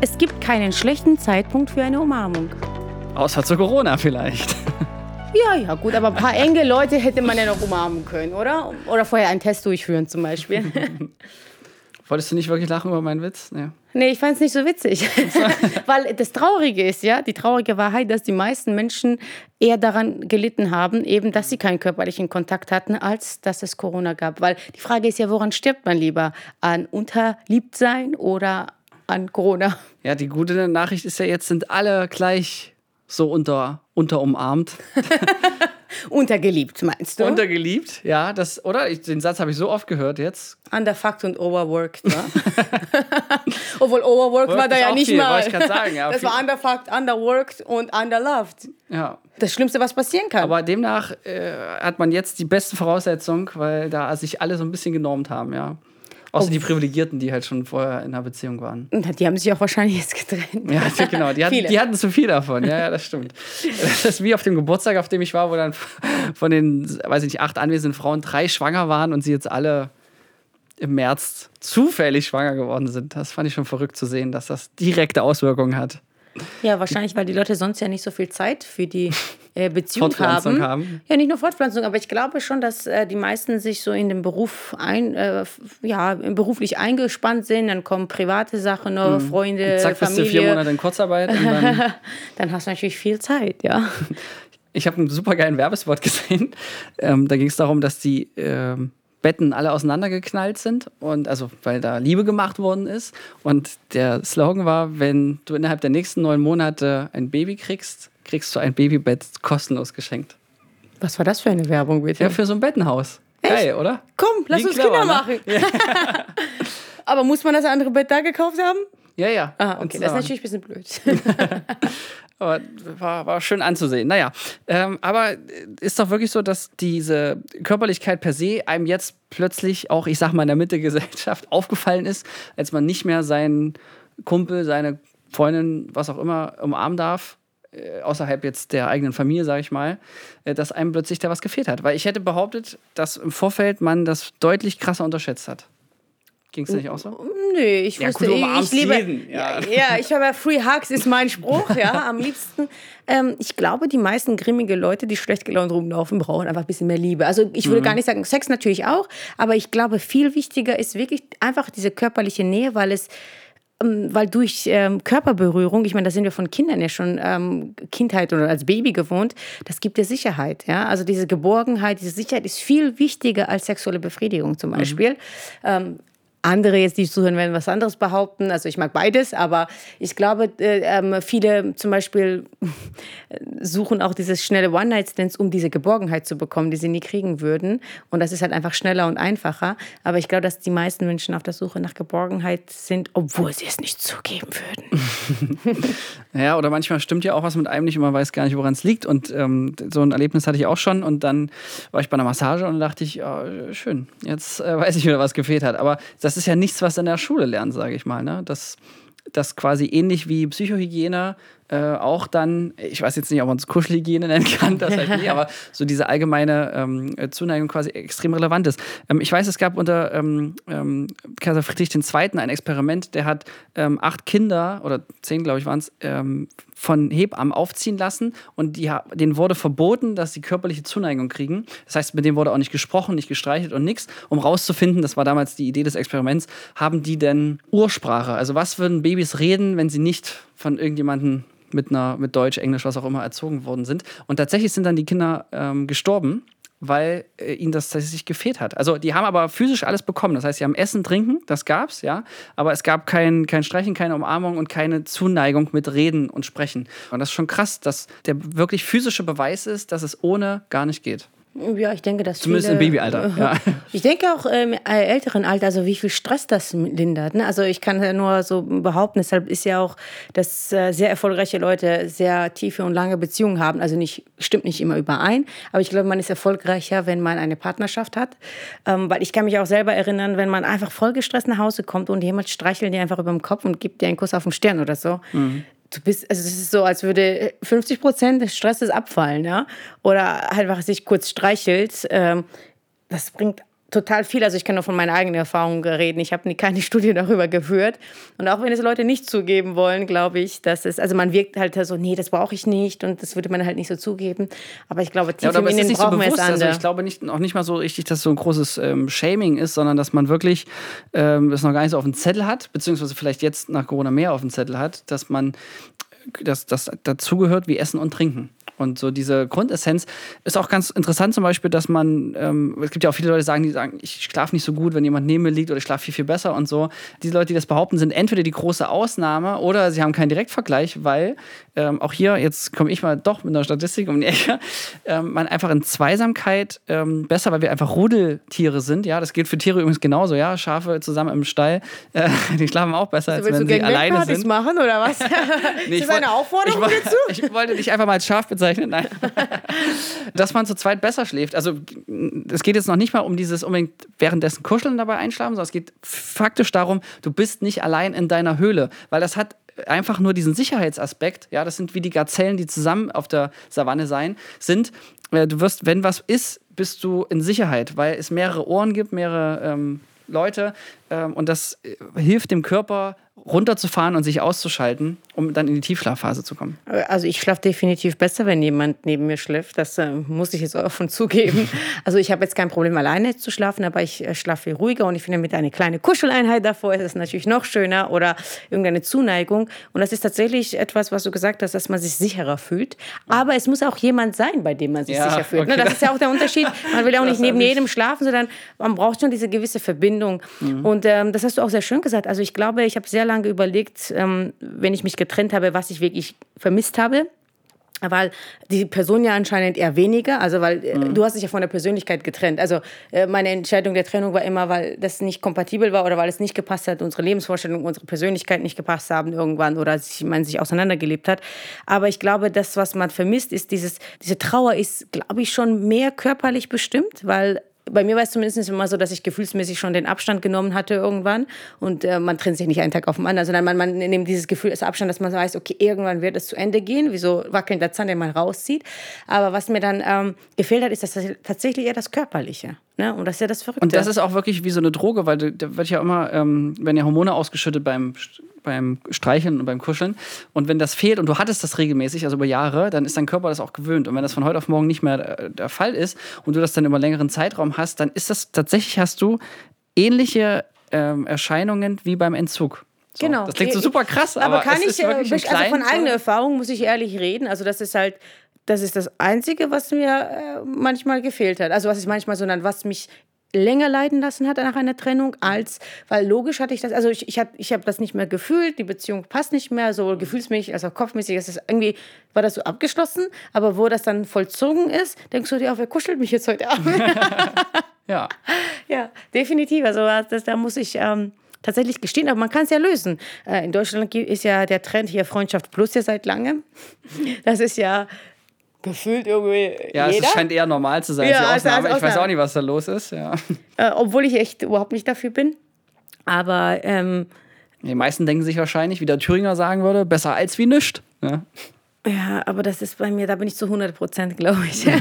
Es gibt keinen schlechten Zeitpunkt für eine Umarmung. Außer zu Corona vielleicht. Ja, ja, gut, aber ein paar enge Leute hätte man ja noch umarmen können, oder? Oder vorher einen Test durchführen zum Beispiel. Wolltest du nicht wirklich lachen über meinen Witz? Nee, nee ich fand es nicht so witzig. Weil das Traurige ist, ja, die traurige Wahrheit, dass die meisten Menschen eher daran gelitten haben, eben, dass sie keinen körperlichen Kontakt hatten, als dass es Corona gab. Weil die Frage ist ja, woran stirbt man lieber? An Unterliebtsein oder an Corona? Ja, die gute Nachricht ist ja, jetzt sind alle gleich so unter, unterumarmt. Untergeliebt, meinst du? Untergeliebt, ja, das, oder? Ich, den Satz habe ich so oft gehört jetzt. Underfucked und overworked, ne? Obwohl overworked Work war da ja nicht viel, mal. Ich sagen, ja, das war underfucked, underworked und underloved. Ja. Das Schlimmste, was passieren kann. Aber demnach äh, hat man jetzt die beste Voraussetzung, weil da sich alle so ein bisschen genormt haben, ja. Außer die Privilegierten, die halt schon vorher in einer Beziehung waren. Die haben sich auch wahrscheinlich jetzt getrennt. Ja, genau. Die hatten, die hatten zu viel davon. Ja, ja, das stimmt. Das ist wie auf dem Geburtstag, auf dem ich war, wo dann von den, weiß ich nicht, acht anwesenden Frauen drei schwanger waren und sie jetzt alle im März zufällig schwanger geworden sind. Das fand ich schon verrückt zu sehen, dass das direkte Auswirkungen hat. Ja, wahrscheinlich, weil die Leute sonst ja nicht so viel Zeit für die äh, Beziehung haben. haben. Ja, nicht nur Fortpflanzung, aber ich glaube schon, dass äh, die meisten sich so in den Beruf ein, äh, ja, beruflich eingespannt sind. Dann kommen private Sachen, mhm. Freunde, und zack, Familie. bist du vier Monate in Kurzarbeit. Dann, dann, hast du natürlich viel Zeit, ja. Ich habe einen super geilen Werbespot gesehen. Ähm, da ging es darum, dass die ähm, Betten alle auseinandergeknallt sind und also weil da Liebe gemacht worden ist und der Slogan war, wenn du innerhalb der nächsten neun Monate ein Baby kriegst, kriegst du ein Babybett kostenlos geschenkt. Was war das für eine Werbung bitte? Ja, für so ein Bettenhaus. Echt? Geil, oder? Komm, lass Wie uns clever, Kinder ne? machen. Ja. Aber muss man das andere Bett da gekauft haben? Ja, ja. Ah, okay, das ist natürlich ein bisschen blöd. aber war, war schön anzusehen. Naja, ähm, aber ist doch wirklich so, dass diese Körperlichkeit per se einem jetzt plötzlich auch, ich sag mal, in der Mitte der Gesellschaft aufgefallen ist, als man nicht mehr seinen Kumpel, seine Freundin, was auch immer, umarmen darf, äh, außerhalb jetzt der eigenen Familie, sage ich mal, äh, dass einem plötzlich da was gefehlt hat. Weil ich hätte behauptet, dass im Vorfeld man das deutlich krasser unterschätzt hat. Ging es nicht auch so? Nö, ich ja, wusste, gut, ich, ich liebe, jeden. Ja. ja, ich habe ja Free Hugs ist mein Spruch, ja, am liebsten. Ähm, ich glaube, die meisten grimmige Leute, die schlecht gelaunt rumlaufen, brauchen einfach ein bisschen mehr Liebe. Also ich würde mhm. gar nicht sagen, Sex natürlich auch, aber ich glaube, viel wichtiger ist wirklich einfach diese körperliche Nähe, weil es ähm, weil durch ähm, Körperberührung, ich meine, da sind wir von Kindern ja schon ähm, Kindheit oder als Baby gewohnt, das gibt dir Sicherheit. Ja? Also diese Geborgenheit, diese Sicherheit ist viel wichtiger als sexuelle Befriedigung zum mhm. Beispiel. Mhm. Ähm, andere jetzt, die zuhören, werden was anderes behaupten. Also ich mag beides, aber ich glaube, äh, ähm, viele zum Beispiel suchen auch dieses schnelle One-Night-Stands, um diese Geborgenheit zu bekommen, die sie nie kriegen würden. Und das ist halt einfach schneller und einfacher. Aber ich glaube, dass die meisten Menschen auf der Suche nach Geborgenheit sind, obwohl sie es nicht zugeben würden. ja, oder manchmal stimmt ja auch was mit einem nicht und man weiß gar nicht, woran es liegt. Und ähm, so ein Erlebnis hatte ich auch schon. Und dann war ich bei einer Massage und dachte ich, oh, schön, jetzt äh, weiß ich wieder, was gefehlt hat. Aber das ist ja nichts, was in der Schule lernst, sage ich mal. Ne? Das, das quasi ähnlich wie Psychohygiene äh, auch dann, ich weiß jetzt nicht, ob man es Kuschelhygiene nennen kann, das halt nicht, aber so diese allgemeine ähm, Zuneigung quasi extrem relevant ist. Ähm, ich weiß, es gab unter ähm, ähm Kaiser Friedrich II. ein Experiment, der hat ähm, acht Kinder, oder zehn, glaube ich, waren es, ähm, von Hebammen aufziehen lassen und die, denen wurde verboten, dass sie körperliche Zuneigung kriegen. Das heißt, mit denen wurde auch nicht gesprochen, nicht gestreichelt und nichts, um rauszufinden, das war damals die Idee des Experiments, haben die denn Ursprache? Also was würden Babys reden, wenn sie nicht von irgendjemandem mit einer mit Deutsch, Englisch, was auch immer erzogen worden sind. Und tatsächlich sind dann die Kinder ähm, gestorben, weil äh, ihnen das tatsächlich gefehlt hat. Also die haben aber physisch alles bekommen. Das heißt, sie haben Essen, Trinken, das gab's, ja, aber es gab kein, kein Streichen, keine Umarmung und keine Zuneigung mit Reden und Sprechen. Und das ist schon krass, dass der wirklich physische Beweis ist, dass es ohne gar nicht geht. Ja, ich denke, dass Zumindest viele, im Babyalter. Ja. Ich denke auch im älteren Alter, also wie viel Stress das lindert. Ne? Also ich kann ja nur so behaupten, deshalb ist ja auch, dass äh, sehr erfolgreiche Leute sehr tiefe und lange Beziehungen haben. Also nicht, stimmt nicht immer überein, aber ich glaube, man ist erfolgreicher, wenn man eine Partnerschaft hat. Ähm, weil ich kann mich auch selber erinnern, wenn man einfach voll gestresst nach Hause kommt und jemand streichelt dir einfach über den Kopf und gibt dir einen Kuss auf den Stirn oder so. Mhm du bist, also es ist so, als würde 50 Prozent des Stresses abfallen, ja. Oder halt einfach sich kurz streichelt. Ähm, das bringt total viel. Also ich kann nur von meiner eigenen Erfahrung reden. Ich habe keine Studie darüber geführt. Und auch wenn es Leute nicht zugeben wollen, glaube ich, dass es, also man wirkt halt so, nee, das brauche ich nicht und das würde man halt nicht so zugeben. Aber ich glaube, tief ja, im Innen brauchen so wir es Also ich glaube nicht, auch nicht mal so richtig, dass so ein großes ähm, Shaming ist, sondern dass man wirklich ähm, das noch gar nicht so auf dem Zettel hat, beziehungsweise vielleicht jetzt nach Corona mehr auf dem Zettel hat, dass man das, das dazugehört wie Essen und Trinken. Und so diese Grundessenz ist auch ganz interessant, zum Beispiel, dass man, ähm, es gibt ja auch viele Leute, die sagen, die sagen, ich schlafe nicht so gut, wenn jemand neben mir liegt oder ich schlafe viel, viel besser und so. Diese Leute, die das behaupten, sind entweder die große Ausnahme oder sie haben keinen Direktvergleich, weil ähm, auch hier, jetzt komme ich mal doch mit einer Statistik um die Ecke, ähm, man einfach in Zweisamkeit ähm, besser, weil wir einfach Rudeltiere sind. Ja, das gilt für Tiere übrigens genauso. Ja, Schafe zusammen im Stall, äh, die schlafen auch besser, als wenn sie alleine sind. machen oder was? nee, ist das eine Aufforderung ich, ich, ich wollte dich einfach mal als Schaf bezeichnen nein. Dass man zu zweit besser schläft. Also es geht jetzt noch nicht mal um dieses unbedingt währenddessen Kuscheln dabei einschlafen, sondern es geht faktisch darum, du bist nicht allein in deiner Höhle, weil das hat einfach nur diesen Sicherheitsaspekt, ja, das sind wie die Gazellen, die zusammen auf der Savanne sein, sind, äh, du wirst, wenn was ist, bist du in Sicherheit, weil es mehrere Ohren gibt, mehrere ähm, Leute und das äh, hilft dem Körper runterzufahren und sich auszuschalten, um dann in die Tiefschlafphase zu kommen? Also ich schlafe definitiv besser, wenn jemand neben mir schläft. Das äh, muss ich jetzt offen zugeben. Also ich habe jetzt kein Problem, alleine zu schlafen, aber ich äh, schlafe ruhiger und ich finde mit einer kleinen Kuscheleinheit davor ist es natürlich noch schöner oder irgendeine Zuneigung. Und das ist tatsächlich etwas, was du gesagt hast, dass man sich sicherer fühlt. Aber es muss auch jemand sein, bei dem man sich ja, sicher fühlt. Ne, okay. Das ist ja auch der Unterschied. Man will auch nicht neben jedem schlafen, sondern man braucht schon diese gewisse Verbindung. Mhm. Und ähm, das hast du auch sehr schön gesagt. Also ich glaube, ich habe sehr lange überlegt, ähm, wenn ich mich getrennt habe, was ich wirklich vermisst habe weil die Person ja anscheinend eher weniger, also weil äh, mhm. du hast dich ja von der Persönlichkeit getrennt. Also äh, meine Entscheidung der Trennung war immer, weil das nicht kompatibel war oder weil es nicht gepasst hat, unsere Lebensvorstellung, unsere Persönlichkeit nicht gepasst haben irgendwann oder sich, man sich auseinandergelebt hat. Aber ich glaube, das, was man vermisst, ist dieses, diese Trauer ist, glaube ich, schon mehr körperlich bestimmt, weil bei mir war es zumindest immer so, dass ich gefühlsmäßig schon den Abstand genommen hatte irgendwann. Und äh, man trennt sich nicht einen Tag auf den anderen, sondern man, man nimmt dieses Gefühl als Abstand, dass man weiß, okay, irgendwann wird es zu Ende gehen, wie so wackelnder Zahn, den man rauszieht. Aber was mir dann ähm, gefehlt hat, ist das tatsächlich eher das Körperliche. Ne? Und das ist ja das Verrückte. Und das ist auch wirklich wie so eine Droge, weil da wird ja immer, ähm, werden ja Hormone ausgeschüttet beim beim Streicheln und beim Kuscheln. Und wenn das fehlt und du hattest das regelmäßig, also über Jahre, dann ist dein Körper das auch gewöhnt. Und wenn das von heute auf morgen nicht mehr äh, der Fall ist und du das dann über längeren Zeitraum hast, dann ist das tatsächlich, hast du ähnliche ähm, Erscheinungen wie beim Entzug. So, genau. Das klingt so super krass, aber, aber kann ich, äh, also von eigener Erfahrung muss ich ehrlich reden. Also das ist halt, das ist das Einzige, was mir äh, manchmal gefehlt hat. Also was ich manchmal, sondern was mich länger leiden lassen hat nach einer Trennung, als, weil logisch hatte ich das, also ich, ich habe ich hab das nicht mehr gefühlt, die Beziehung passt nicht mehr, so gefühlsmäßig als auch kopfmäßig, es ist irgendwie, war das so abgeschlossen, aber wo das dann vollzogen ist, denkst du dir auch, wer kuschelt mich jetzt heute Abend? ja. Ja, definitiv, also das, da muss ich... Ähm, tatsächlich gestehen, aber man kann es ja lösen. Äh, in Deutschland ist ja der Trend hier Freundschaft plus ja seit langem. Das ist ja gefühlt irgendwie. Ja, jeder. es scheint eher normal zu sein. Ja, also Ausnahme. Ich weiß auch nicht, was da los ist. Ja. Äh, obwohl ich echt überhaupt nicht dafür bin. Aber. Ähm, die meisten denken sich wahrscheinlich, wie der Thüringer sagen würde, besser als wie nichts. Ja. Ja, aber das ist bei mir, da bin ich zu 100 Prozent, glaube ich.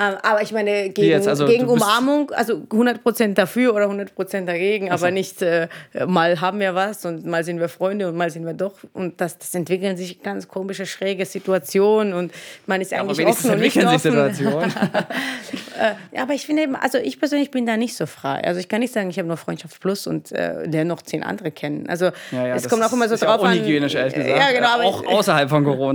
Ähm, aber ich meine, gegen, also, gegen Umarmung, also 100 Prozent dafür oder 100 Prozent dagegen, also. aber nicht äh, mal haben wir was und mal sind wir Freunde und mal sind wir doch. Und das, das entwickeln sich ganz komische, schräge Situationen und man ist eigentlich ja, offen und nicht offen. Situationen. äh, aber ich finde eben, also ich persönlich bin da nicht so frei. Also ich kann nicht sagen, ich habe nur Freundschaft Plus und äh, lerne noch zehn andere kennen. Also ja, ja, es kommt auch immer so drauf ja an. Unhygienisch, ehrlich gesagt. Ja, genau, auch außerhalb von Corona.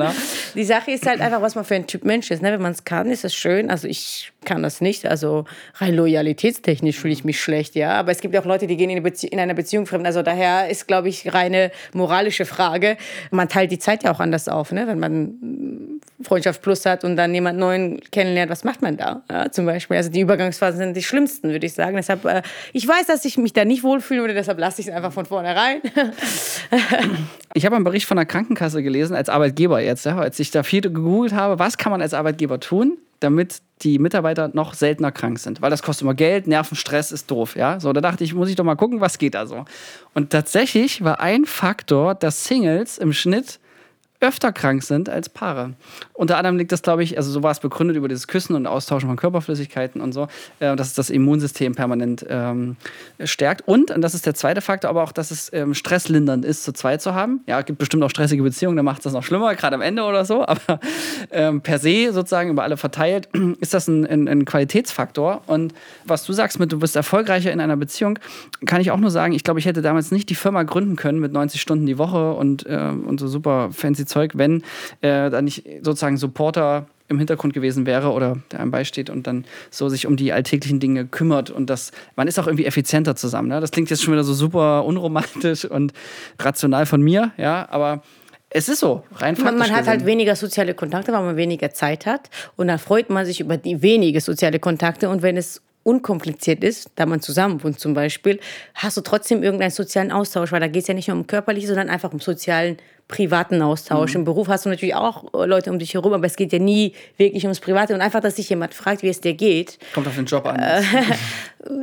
Die Sache ist halt einfach, was man für ein Typ Mensch ist. Ne? Wenn man es kann, ist es schön. Also ich kann das nicht. Also rein loyalitätstechnisch fühle ich mich schlecht, ja. Aber es gibt auch Leute, die gehen in, eine in einer Beziehung fremd. Also daher ist, glaube ich, reine moralische Frage. Man teilt die Zeit ja auch anders auf, ne? Wenn man Freundschaft plus hat und dann jemand Neuen kennenlernt, was macht man da? Ja, zum Beispiel. Also die Übergangsphasen sind die schlimmsten, würde ich sagen. Deshalb, äh, ich weiß, dass ich mich da nicht wohlfühlen würde, deshalb lasse ich es einfach von vornherein. ich habe einen Bericht von der Krankenkasse gelesen, als Arbeitgeber jetzt, ja, als ich da viel gegoogelt habe, was kann man als Arbeitgeber tun, damit die Mitarbeiter noch seltener krank sind. Weil das kostet immer Geld, Nervenstress ist doof. Ja? So, da dachte ich, muss ich doch mal gucken, was geht da so. Und tatsächlich war ein Faktor, dass Singles im Schnitt öfter krank sind als Paare. Unter anderem liegt das, glaube ich, also so war es begründet über dieses Küssen und Austauschen von Körperflüssigkeiten und so, äh, dass es das Immunsystem permanent ähm, stärkt. Und, und das ist der zweite Faktor, aber auch, dass es ähm, stresslindernd ist, zu zweit zu haben. Ja, es gibt bestimmt auch stressige Beziehungen, da macht es das noch schlimmer, gerade am Ende oder so, aber ähm, per se sozusagen über alle verteilt ist das ein, ein, ein Qualitätsfaktor. Und was du sagst mit, du bist erfolgreicher in einer Beziehung, kann ich auch nur sagen, ich glaube, ich hätte damals nicht die Firma gründen können mit 90 Stunden die Woche und, äh, und so super fancy Zeug, wenn äh, da nicht sozusagen Supporter im Hintergrund gewesen wäre oder der einem beisteht und dann so sich um die alltäglichen Dinge kümmert und das, man ist auch irgendwie effizienter zusammen. Ne? Das klingt jetzt schon wieder so super unromantisch und rational von mir, ja, aber es ist so, rein. Man, man hat halt weniger soziale Kontakte, weil man weniger Zeit hat. Und dann freut man sich über die wenige soziale Kontakte. Und wenn es unkompliziert ist, da man zusammen wohnt zum Beispiel, hast du trotzdem irgendeinen sozialen Austausch, weil da geht es ja nicht nur um körperlich, sondern einfach um sozialen, privaten Austausch. Mhm. Im Beruf hast du natürlich auch äh, Leute um dich herum, aber es geht ja nie wirklich ums Private und einfach, dass sich jemand fragt, wie es dir geht. Kommt auf den Job an. Äh,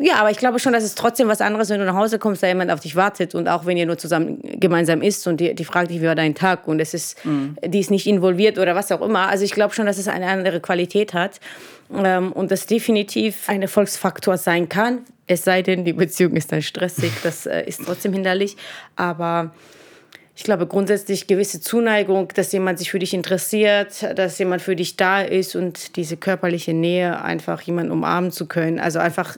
ja, aber ich glaube schon, dass es trotzdem was anderes, wenn du nach Hause kommst, da jemand auf dich wartet und auch wenn ihr nur zusammen gemeinsam isst und die, die fragt dich, wie war dein Tag und es ist, mhm. die ist nicht involviert oder was auch immer. Also ich glaube schon, dass es eine andere Qualität hat ähm, und das definitiv ein Erfolgsfaktor sein kann. Es sei denn, die Beziehung ist dann stressig, das äh, ist trotzdem hinderlich. Aber ich glaube grundsätzlich gewisse Zuneigung, dass jemand sich für dich interessiert, dass jemand für dich da ist und diese körperliche Nähe, einfach jemanden umarmen zu können. Also einfach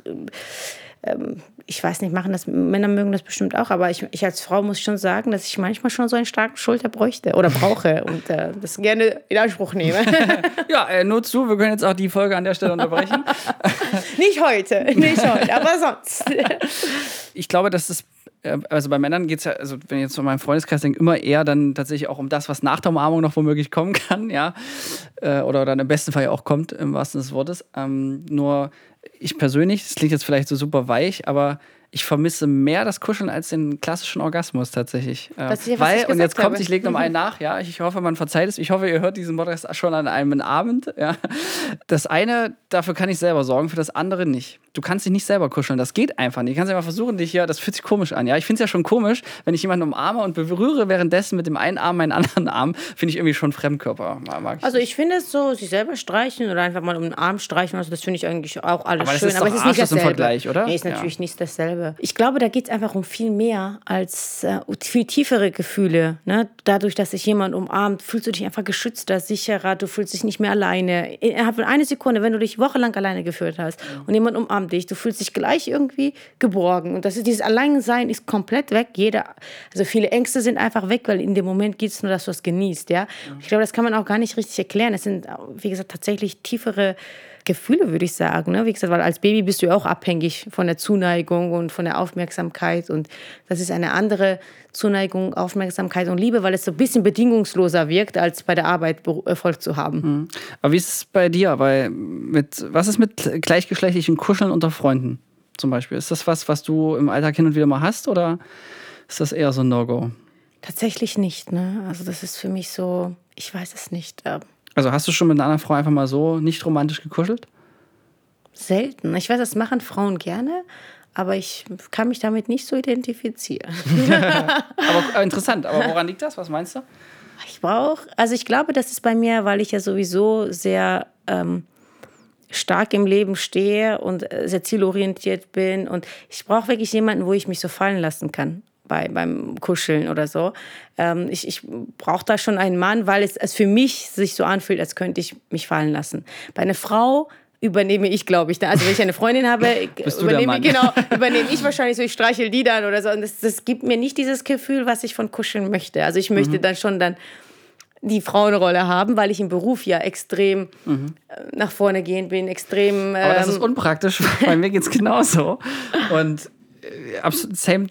ähm, ich weiß nicht, machen das, Männer mögen das bestimmt auch, aber ich, ich als Frau muss schon sagen, dass ich manchmal schon so einen starken Schulter bräuchte oder brauche und äh, das gerne in Anspruch nehme. ja, äh, nur zu, wir können jetzt auch die Folge an der Stelle unterbrechen. nicht heute, nicht heute, aber sonst. ich glaube, dass äh, also bei Männern geht es ja, also wenn ich jetzt von meinem Freundeskreis denke, immer eher dann tatsächlich auch um das, was nach der Umarmung noch womöglich kommen kann, ja. Äh, oder dann im besten Fall ja auch kommt, im wahrsten des Wortes. Ähm, nur ich persönlich, das klingt jetzt vielleicht so super weich, aber ich vermisse mehr das Kuscheln als den klassischen Orgasmus tatsächlich. Das ja, Weil, und jetzt kommt, ich lege noch einen nach, ja, ich hoffe, man verzeiht es. Ich hoffe, ihr hört diesen Podcast schon an einem Abend. Ja. Das eine, dafür kann ich selber sorgen, für das andere nicht. Du kannst dich nicht selber kuscheln, das geht einfach nicht. Du kannst ja mal versuchen, dich hier, das fühlt sich komisch an. Ja, ich finde es ja schon komisch, wenn ich jemanden umarme und berühre währenddessen mit dem einen Arm meinen anderen Arm, finde ich irgendwie schon Fremdkörper. Mag ich also ich finde es so, sich selber streichen oder einfach mal um den Arm streichen, also das finde ich eigentlich auch alles aber schön. aber es ist nicht dasselbe. Im Vergleich, oder? Nee, ist natürlich ja. nicht dasselbe. Ich glaube, da geht es einfach um viel mehr als äh, viel tiefere Gefühle. Ne? Dadurch, dass sich jemand umarmt, fühlst du dich einfach geschützter, sicherer, du fühlst dich nicht mehr alleine. Innerhalb von einer Sekunde, wenn du dich wochenlang alleine geführt hast und jemand umarmt dich, du fühlst dich gleich irgendwie geborgen. Und das ist, dieses Alleinsein ist komplett weg. Jeder, also viele Ängste sind einfach weg, weil in dem Moment geht es nur, dass du es genießt. Ja? ja? Ich glaube, das kann man auch gar nicht richtig erklären. Es sind, wie gesagt, tatsächlich tiefere Gefühle, würde ich sagen. Ne? Wie gesagt, weil als Baby bist du ja auch abhängig von der Zuneigung und von der Aufmerksamkeit. Und das ist eine andere Zuneigung, Aufmerksamkeit und Liebe, weil es so ein bisschen bedingungsloser wirkt, als bei der Arbeit Erfolg zu haben. Mhm. Aber wie ist es bei dir? Bei, mit, was ist mit gleichgeschlechtlichen Kuscheln unter Freunden zum Beispiel? Ist das was, was du im Alltag hin und wieder mal hast oder ist das eher so ein No-Go? Tatsächlich nicht. Ne? Also das ist für mich so, ich weiß es nicht. Also hast du schon mit einer anderen Frau einfach mal so nicht romantisch gekuschelt? Selten. Ich weiß, das machen Frauen gerne, aber ich kann mich damit nicht so identifizieren. aber interessant. Aber woran liegt das? Was meinst du? Ich brauche, also ich glaube, das ist bei mir, weil ich ja sowieso sehr ähm, stark im Leben stehe und äh, sehr zielorientiert bin und ich brauche wirklich jemanden, wo ich mich so fallen lassen kann bei, beim Kuscheln oder so. Ähm, ich ich brauche da schon einen Mann, weil es, es für mich sich so anfühlt, als könnte ich mich fallen lassen. Bei einer Frau übernehme ich, glaube ich. Also wenn ich eine Freundin habe, übernehme, genau, übernehme ich wahrscheinlich so, ich streichel die dann oder so. Und das, das gibt mir nicht dieses Gefühl, was ich von Kuscheln möchte. Also ich möchte mhm. dann schon dann die Frauenrolle haben, weil ich im Beruf ja extrem mhm. Äh, nach vorne gehen bin, extrem. Aber das ist ähm, unpraktisch, weil mir geht es genauso. Und äh, same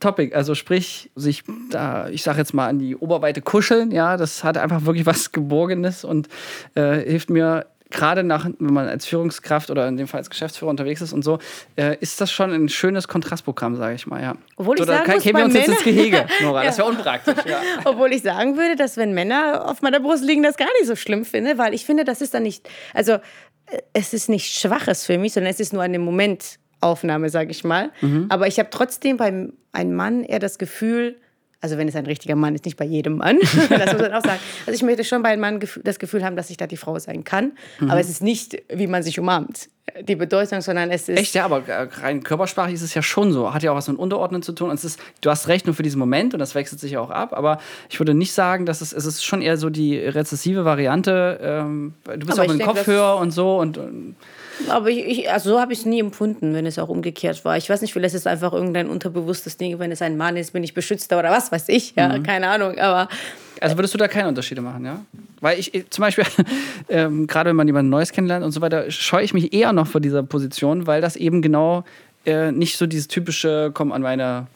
Topic. Also sprich, sich da, ich sage jetzt mal, an die Oberweite kuscheln, ja, das hat einfach wirklich was Geborgenes und äh, hilft mir gerade nach, wenn man als Führungskraft oder in dem Fall als Geschäftsführer unterwegs ist und so, äh, ist das schon ein schönes Kontrastprogramm, sage ich mal, ja. Obwohl ich Oder sagen muss, kämen wir uns Männer, jetzt ins Gehege, Nora, ja. das wäre unpraktisch. Ja. Obwohl ich sagen würde, dass wenn Männer auf meiner Brust liegen, das gar nicht so schlimm finde, weil ich finde, das ist dann nicht, also äh, es ist nicht Schwaches für mich, sondern es ist nur eine Moment Aufnahme, sage ich mal. Mhm. Aber ich habe trotzdem beim einem Mann eher das Gefühl, Also wenn es ein richtiger Mann ist, nicht bei jedem Mann. das muss man auch sagen. Also ich möchte schon bei einem Mann das Gefühl haben, dass ich da die Frau sein kann. Mhm. Aber es ist nicht, wie man sich umarmt, die Bedeutung, sondern es ist. Echt, ja, aber äh, rein körpersprachlich ist es ja schon so. Hat ja auch was mit Unterordnen zu tun. Und es ist, du hast recht, nur für diesen Moment und das wechselt sich ja auch ab. Aber ich würde nicht sagen, dass es, es ist schon eher so die rezessive Variante. Ähm, du bist aber auch mit dem Kopfhörer und so und, und aber ich, ich, also so habe ich es nie empfunden, wenn es auch umgekehrt war. Ich weiß nicht, vielleicht ist es einfach irgendein unterbewusstes Ding, wenn es ein Mann ist, bin ich beschützter oder was weiß ich, ja, mhm. keine Ahnung, aber... Also würdest du da keine Unterschiede machen, ja? Weil ich, ich zum Beispiel, ähm, gerade wenn man jemanden Neues kennenlernt und so weiter, scheue ich mich eher noch vor dieser Position, weil das eben genau äh, nicht so dieses typische, komm an meine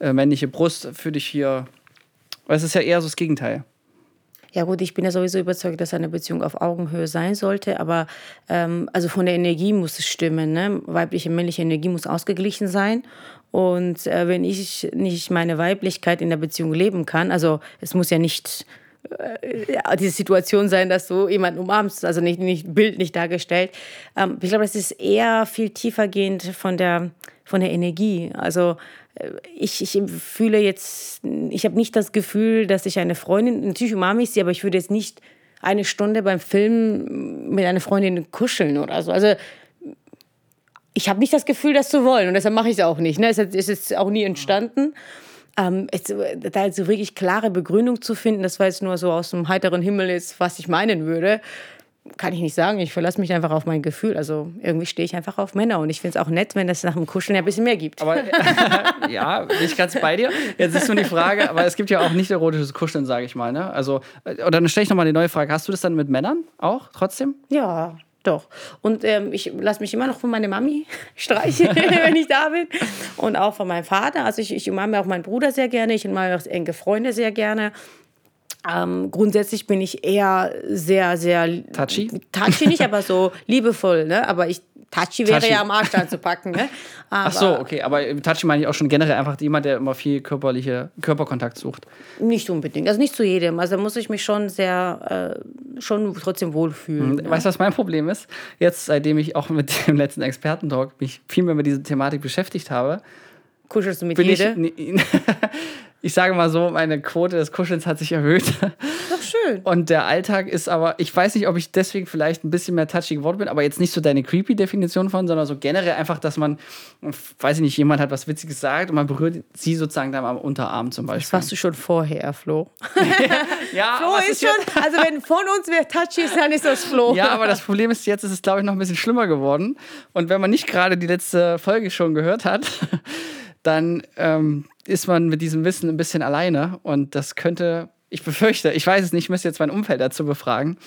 äh, männliche Brust, für dich hier... Weil es ist ja eher so das Gegenteil. Ja gut, ich bin ja sowieso überzeugt, dass eine Beziehung auf Augenhöhe sein sollte, aber ähm, also von der Energie muss es stimmen. Ne? Weibliche, männliche Energie muss ausgeglichen sein. Und äh, wenn ich nicht meine Weiblichkeit in der Beziehung leben kann, also es muss ja nicht äh, ja, diese Situation sein, dass du jemanden umarmst, also nicht, nicht Bild nicht dargestellt. Ähm, ich glaube, das ist eher viel tiefergehend von der, von der Energie. Also ich, ich fühle jetzt, ich habe nicht das Gefühl, dass ich eine Freundin, natürlich umarme ich sie, aber ich würde jetzt nicht eine Stunde beim Film mit einer Freundin kuscheln oder so. Also ich habe nicht das Gefühl, das zu wollen und deshalb mache ich es auch nicht. Ne? Es ist auch nie entstanden. Ähm, es, da jetzt so wirklich klare Begründung zu finden, das war jetzt nur so aus dem heiteren Himmel jetzt, was ich meinen würde, kann ich nicht sagen. Ich verlasse mich einfach auf mein Gefühl. Also irgendwie stehe ich einfach auf Männer und ich finde es auch nett, wenn es nach dem Kuscheln ein bisschen mehr gibt. Aber ja, bin ich ganz bei dir. Jetzt ist nur die Frage, aber es gibt ja auch nicht erotisches Kuscheln, sage ich mal. Ne? Also, oder äh, dann stelle ich nochmal die neue Frage. Hast du das dann mit Männern auch trotzdem? Ja, doch. Und ähm, ich lasse mich immer noch von meiner Mami streichen, wenn ich da bin. Und auch von meinem Vater. Also ich, ich umarme auch meinen Bruder sehr gerne. Ich umarme auch enge Freunde sehr gerne. Ähm, grundsätzlich bin ich eher sehr, sehr. Touchy? Touchy nicht, aber so liebevoll, ne? Aber ich. Touchy wäre touchy. ja am Arsch dann zu packen, ne? Aber Ach so, okay. Aber Touchy meine ich auch schon generell einfach jemand, der immer viel körperliche Körperkontakt sucht. Nicht unbedingt. Also nicht zu jedem. Also da muss ich mich schon sehr, äh, schon trotzdem wohlfühlen. Hm, weißt du, was mein Problem ist? Jetzt, seitdem ich auch mit dem letzten Expertentalk mich viel mehr mit dieser Thematik beschäftigt habe. Kuschelst du mit jedem? ich sage mal so, meine Quote des Kuschelns hat sich erhöht. Doch schön. Und der Alltag ist aber, ich weiß nicht, ob ich deswegen vielleicht ein bisschen mehr touchy geworden bin, aber jetzt nicht so deine creepy Definition von, sondern so generell einfach, dass man, weiß ich nicht, jemand hat was Witziges gesagt und man berührt sie sozusagen dann am Unterarm zum Beispiel. Das warst du schon vorher, Flo. ja, Flo ist, ist schon, also wenn von uns wer touchy ist, dann ist das Flo. Ja, aber das Problem ist, jetzt ist es, glaube ich, noch ein bisschen schlimmer geworden. Und wenn man nicht gerade die letzte Folge schon gehört hat, dann ähm, ist man mit diesem Wissen ein bisschen alleine und das könnte, ich befürchte, ich weiß es nicht, ich müsste jetzt mein Umfeld dazu befragen,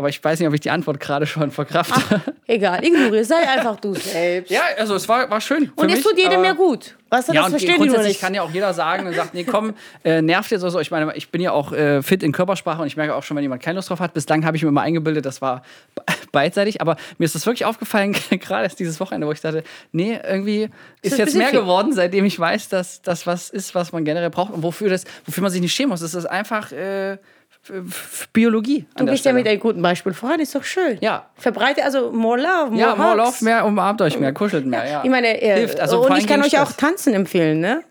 aber ich weiß nicht, ob ich die Antwort gerade schon verkrafte. Ach, egal, ignoriere, sei einfach du selbst. Ja, also es war, war schön. Und es tut jedem ja gut. Weißt du, ja, das verstehen grundsätzlich die kann ja auch jeder sagen und sagt, nee, komm, äh, nervt jetzt oder so. Ich meine, ich bin ja auch äh, fit in Körpersprache und ich merke auch schon, wenn jemand keine Lust drauf hat. Bislang habe ich mir immer eingebildet, das war beidseitig. Aber mir ist das wirklich aufgefallen, gerade erst dieses Wochenende, wo ich dachte, nee, irgendwie ist, ist jetzt mehr geworden, seitdem ich weiß, dass das was ist, was man generell braucht und wofür, das, wofür man sich nicht schämen muss. Das ist einfach... Äh, Biologie. Du bist ja mit einem guten Beispiel voran, ist doch schön. Ja. Verbreite, also more love, more Ja, more love, mehr umarmt euch mehr, kuschelt mehr, ja. Ich meine, äh, Hilft. Also und ich kann euch auch tanzen empfehlen, ne?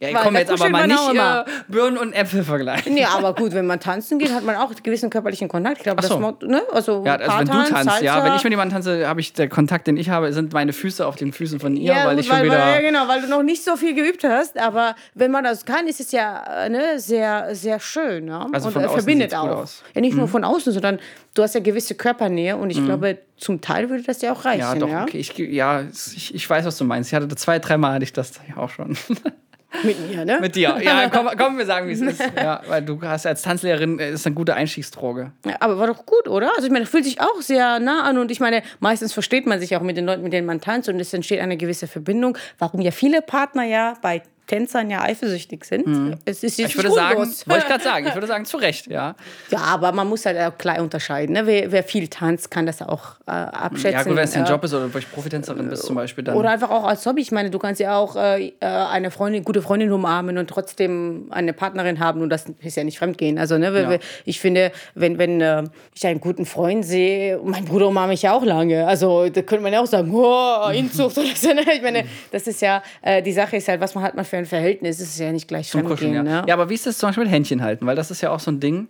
Ja, ich komme jetzt aber mal nicht äh, Birnen und Äpfel vergleichen. Nee, aber gut, wenn man tanzen geht, hat man auch einen gewissen körperlichen Kontakt. Ich glaube, so. das ne? also, ja, also wenn du tanzt, Salsa. ja, wenn ich mit jemandem tanze, habe ich der Kontakt, den ich habe, sind meine Füße auf den Füßen von ihr, ja, weil ich weil, schon wieder weil, ja, genau, weil du noch nicht so viel geübt hast, aber wenn man das kann, ist es ja äh, ne, sehr sehr schön, ne? Also und von äh, verbindet auch. Aus. Ja, nicht mhm. nur von außen, sondern du hast ja gewisse Körpernähe und ich mhm. glaube, zum Teil würde das ja auch reichen. Ja, doch, ja? Okay. Ich, ja, ich, ich weiß, was du meinst. Ich hatte zwei, dreimal hatte ich das ja auch schon. Mit mir, ne? Mit dir. Ja, komm, komm wir sagen, wie es ist. Ja, weil du hast als Tanzlehrerin äh, ist eine gute Einstiegsdroge. Ja, aber war doch gut, oder? Also ich meine, fühlt sich auch sehr nah an und ich meine, meistens versteht man sich auch mit den Leuten, mit denen man tanzt und es entsteht eine gewisse Verbindung. Warum ja viele Partner ja bei Tänzern ja eifersüchtig sind. Mhm. Es ist ich würde sagen, wollte ich gerade sagen, ich würde sagen, zu Recht, ja. Ja, aber man muss halt auch klar unterscheiden. Ne? Wer, wer, viel tanzt, kann das auch äh, abschätzen. Ja, gut, wenn es dein Job ist oder wenn du Profitänzerin bist zum Beispiel. Dann. Oder einfach auch als Hobby. Ich meine, du kannst ja auch äh, äh, eine Freundin, gute Freundin umarmen und trotzdem eine Partnerin haben und das ist ja nicht fremdgehen. Also, ne, ja. ich finde, wenn, wenn äh, ich einen guten Freund sehe, mein Bruder umarme ich ja auch lange. Also, da könnte man ja auch sagen, oh, Inzucht oder so. Ne? Ich meine, das ist ja, äh, die Sache ist halt, was man hat man für sexuellen Verhältnis ist es ja nicht gleich Zum Kuscheln, ja. Ne? ja, aber wie ist das zum Beispiel mit Händchen halten? Weil das ist ja auch so ein Ding.